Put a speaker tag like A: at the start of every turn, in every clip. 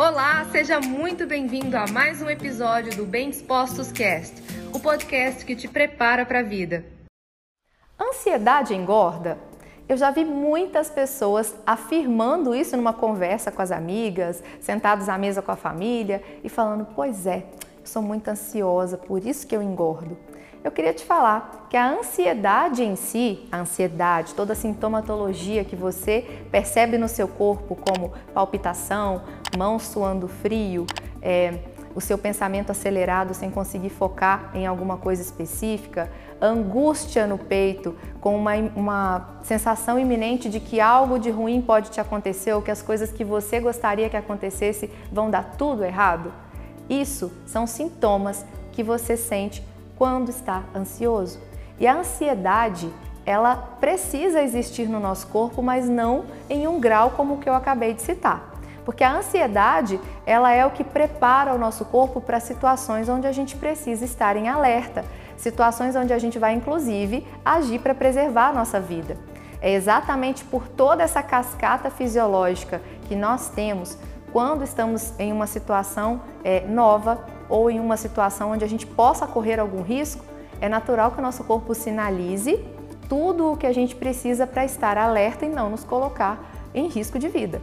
A: Olá, seja muito bem-vindo a mais um episódio do Bem Dispostos Cast, o podcast que te prepara para a vida.
B: Ansiedade engorda? Eu já vi muitas pessoas afirmando isso numa conversa com as amigas, sentados à mesa com a família e falando: Pois é, sou muito ansiosa, por isso que eu engordo. Eu queria te falar que a ansiedade em si, a ansiedade, toda a sintomatologia que você percebe no seu corpo, como palpitação, mão suando frio, é, o seu pensamento acelerado sem conseguir focar em alguma coisa específica, angústia no peito, com uma, uma sensação iminente de que algo de ruim pode te acontecer ou que as coisas que você gostaria que acontecesse vão dar tudo errado. Isso são sintomas que você sente quando está ansioso. E a ansiedade, ela precisa existir no nosso corpo, mas não em um grau como o que eu acabei de citar. Porque a ansiedade, ela é o que prepara o nosso corpo para situações onde a gente precisa estar em alerta, situações onde a gente vai inclusive agir para preservar a nossa vida. É exatamente por toda essa cascata fisiológica que nós temos quando estamos em uma situação é, nova ou em uma situação onde a gente possa correr algum risco, é natural que o nosso corpo sinalize tudo o que a gente precisa para estar alerta e não nos colocar em risco de vida.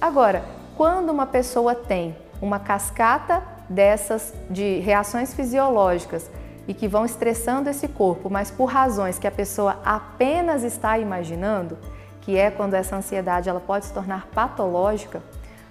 B: Agora, quando uma pessoa tem uma cascata dessas de reações fisiológicas e que vão estressando esse corpo, mas por razões que a pessoa apenas está imaginando, que é quando essa ansiedade ela pode se tornar patológica,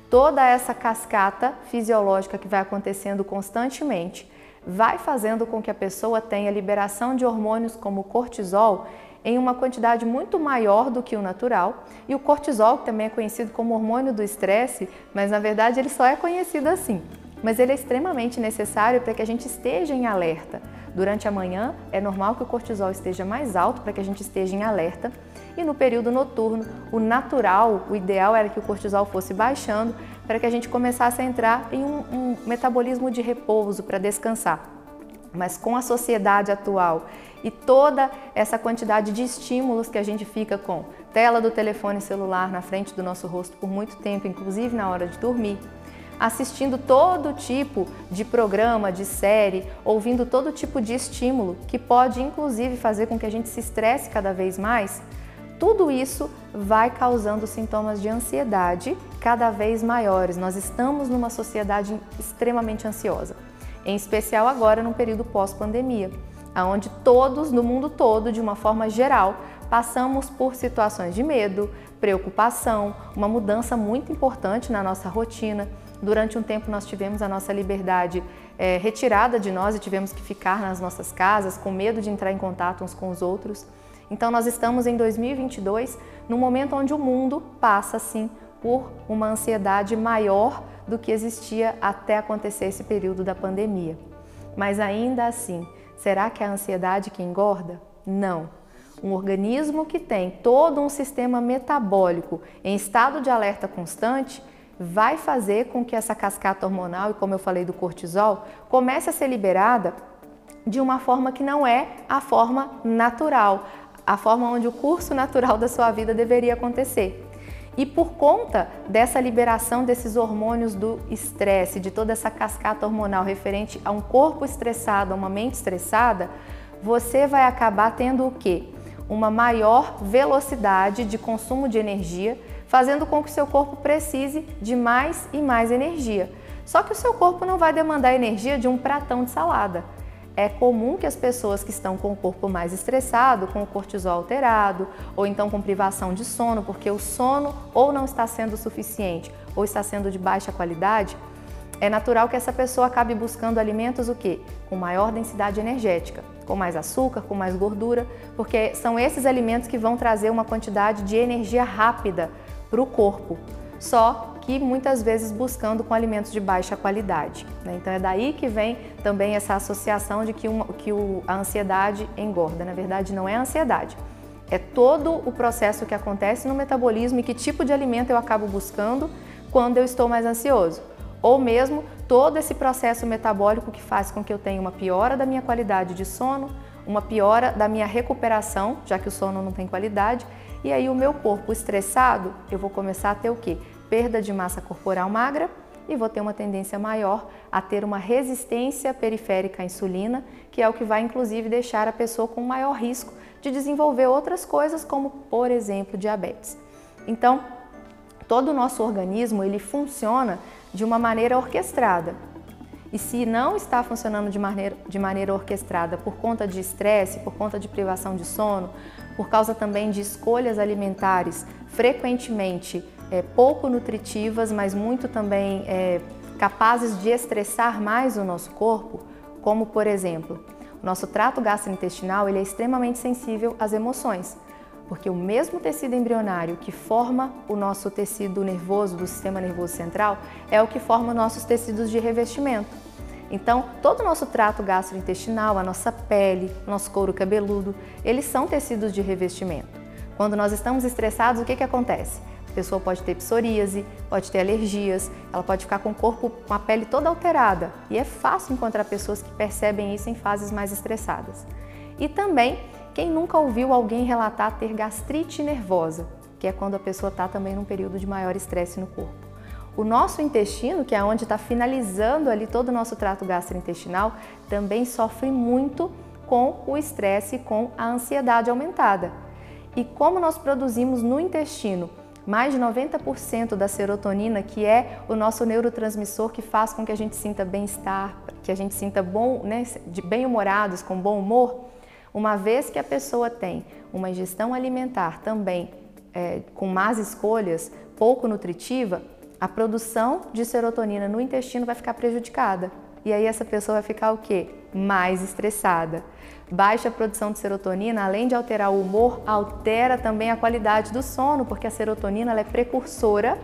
B: toda essa cascata fisiológica que vai acontecendo constantemente vai fazendo com que a pessoa tenha liberação de hormônios como cortisol em uma quantidade muito maior do que o natural. E o cortisol, que também é conhecido como hormônio do estresse, mas na verdade ele só é conhecido assim. Mas ele é extremamente necessário para que a gente esteja em alerta. Durante a manhã é normal que o cortisol esteja mais alto para que a gente esteja em alerta e no período noturno, o natural, o ideal era que o cortisol fosse baixando para que a gente começasse a entrar em um, um metabolismo de repouso para descansar. Mas com a sociedade atual e toda essa quantidade de estímulos que a gente fica com tela do telefone celular na frente do nosso rosto por muito tempo, inclusive na hora de dormir, assistindo todo tipo de programa, de série, ouvindo todo tipo de estímulo que pode inclusive fazer com que a gente se estresse cada vez mais, tudo isso vai causando sintomas de ansiedade cada vez maiores. Nós estamos numa sociedade extremamente ansiosa, em especial agora no período pós-pandemia, onde todos no mundo todo, de uma forma geral, passamos por situações de medo, preocupação, uma mudança muito importante na nossa rotina. Durante um tempo nós tivemos a nossa liberdade é, retirada de nós e tivemos que ficar nas nossas casas com medo de entrar em contato uns com os outros. Então nós estamos em 2022, no momento onde o mundo passa sim por uma ansiedade maior do que existia até acontecer esse período da pandemia. Mas ainda assim, será que é a ansiedade que engorda? Não. Um organismo que tem todo um sistema metabólico em estado de alerta constante vai fazer com que essa cascata hormonal, e como eu falei do cortisol, comece a ser liberada de uma forma que não é a forma natural, a forma onde o curso natural da sua vida deveria acontecer. E por conta dessa liberação desses hormônios do estresse, de toda essa cascata hormonal referente a um corpo estressado, a uma mente estressada, você vai acabar tendo o quê? Uma maior velocidade de consumo de energia, fazendo com que o seu corpo precise de mais e mais energia. Só que o seu corpo não vai demandar energia de um pratão de salada é comum que as pessoas que estão com o corpo mais estressado, com o cortisol alterado, ou então com privação de sono, porque o sono ou não está sendo suficiente ou está sendo de baixa qualidade, é natural que essa pessoa acabe buscando alimentos o quê? Com maior densidade energética, com mais açúcar, com mais gordura, porque são esses alimentos que vão trazer uma quantidade de energia rápida para o corpo. Só muitas vezes buscando com alimentos de baixa qualidade. Né? Então é daí que vem também essa associação de que, uma, que o, a ansiedade engorda. Na verdade, não é a ansiedade. É todo o processo que acontece no metabolismo e que tipo de alimento eu acabo buscando quando eu estou mais ansioso. Ou mesmo todo esse processo metabólico que faz com que eu tenha uma piora da minha qualidade de sono, uma piora da minha recuperação, já que o sono não tem qualidade, e aí o meu corpo estressado, eu vou começar a ter o quê? Perda de massa corporal magra e vou ter uma tendência maior a ter uma resistência periférica à insulina, que é o que vai inclusive deixar a pessoa com maior risco de desenvolver outras coisas, como por exemplo diabetes. Então, todo o nosso organismo ele funciona de uma maneira orquestrada. E se não está funcionando de maneira, de maneira orquestrada por conta de estresse, por conta de privação de sono, por causa também de escolhas alimentares frequentemente é, pouco nutritivas, mas muito também é, capazes de estressar mais o nosso corpo, como por exemplo, o nosso trato gastrointestinal ele é extremamente sensível às emoções porque o mesmo tecido embrionário que forma o nosso tecido nervoso do sistema nervoso central é o que forma nossos tecidos de revestimento. Então, todo o nosso trato gastrointestinal, a nossa pele, nosso couro cabeludo, eles são tecidos de revestimento. Quando nós estamos estressados, o que, que acontece? Pessoa pode ter psoríase, pode ter alergias, ela pode ficar com o corpo, com a pele toda alterada. E é fácil encontrar pessoas que percebem isso em fases mais estressadas. E também quem nunca ouviu alguém relatar ter gastrite nervosa, que é quando a pessoa está também num período de maior estresse no corpo? O nosso intestino, que é onde está finalizando ali todo o nosso trato gastrointestinal, também sofre muito com o estresse com a ansiedade aumentada. E como nós produzimos no intestino mais de 90% da serotonina, que é o nosso neurotransmissor que faz com que a gente sinta bem-estar, que a gente sinta bom, né, de bem-humorados, com bom humor, uma vez que a pessoa tem uma ingestão alimentar também é, com más escolhas, pouco nutritiva, a produção de serotonina no intestino vai ficar prejudicada. E aí essa pessoa vai ficar o quê? Mais estressada. Baixa produção de serotonina, além de alterar o humor, altera também a qualidade do sono, porque a serotonina é precursora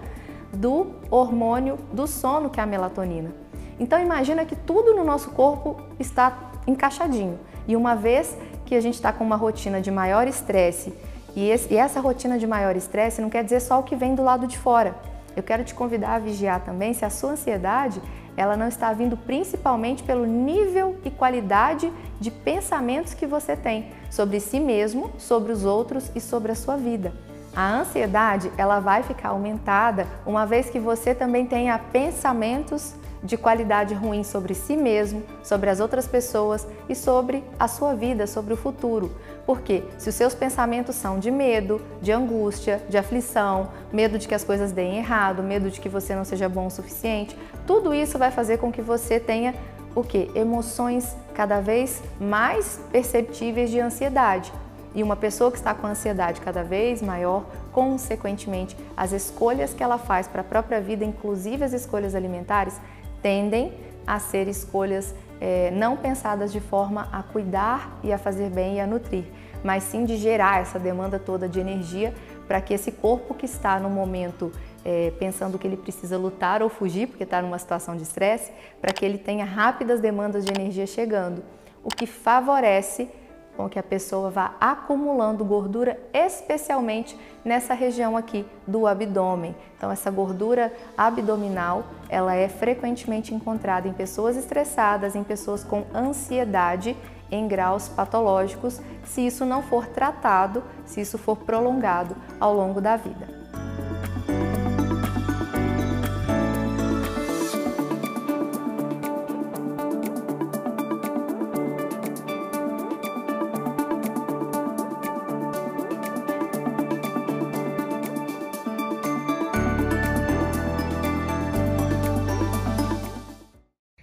B: do hormônio do sono, que é a melatonina. Então imagina que tudo no nosso corpo está encaixadinho. E uma vez que a gente está com uma rotina de maior estresse e, e essa rotina de maior estresse não quer dizer só o que vem do lado de fora. Eu quero te convidar a vigiar também se a sua ansiedade ela não está vindo principalmente pelo nível e qualidade de pensamentos que você tem sobre si mesmo, sobre os outros e sobre a sua vida. A ansiedade ela vai ficar aumentada uma vez que você também tenha pensamentos de qualidade ruim sobre si mesmo, sobre as outras pessoas e sobre a sua vida, sobre o futuro. Porque se os seus pensamentos são de medo, de angústia, de aflição, medo de que as coisas deem errado, medo de que você não seja bom o suficiente, tudo isso vai fazer com que você tenha o que? Emoções cada vez mais perceptíveis de ansiedade. E uma pessoa que está com ansiedade cada vez maior, consequentemente, as escolhas que ela faz para a própria vida, inclusive as escolhas alimentares, tendem a ser escolhas é, não pensadas de forma a cuidar e a fazer bem e a nutrir, mas sim de gerar essa demanda toda de energia para que esse corpo que está no momento é, pensando que ele precisa lutar ou fugir, porque está numa situação de estresse, para que ele tenha rápidas demandas de energia chegando, o que favorece com que a pessoa vá acumulando gordura, especialmente nessa região aqui do abdômen. Então essa gordura abdominal, ela é frequentemente encontrada em pessoas estressadas, em pessoas com ansiedade em graus patológicos, se isso não for tratado, se isso for prolongado ao longo da vida.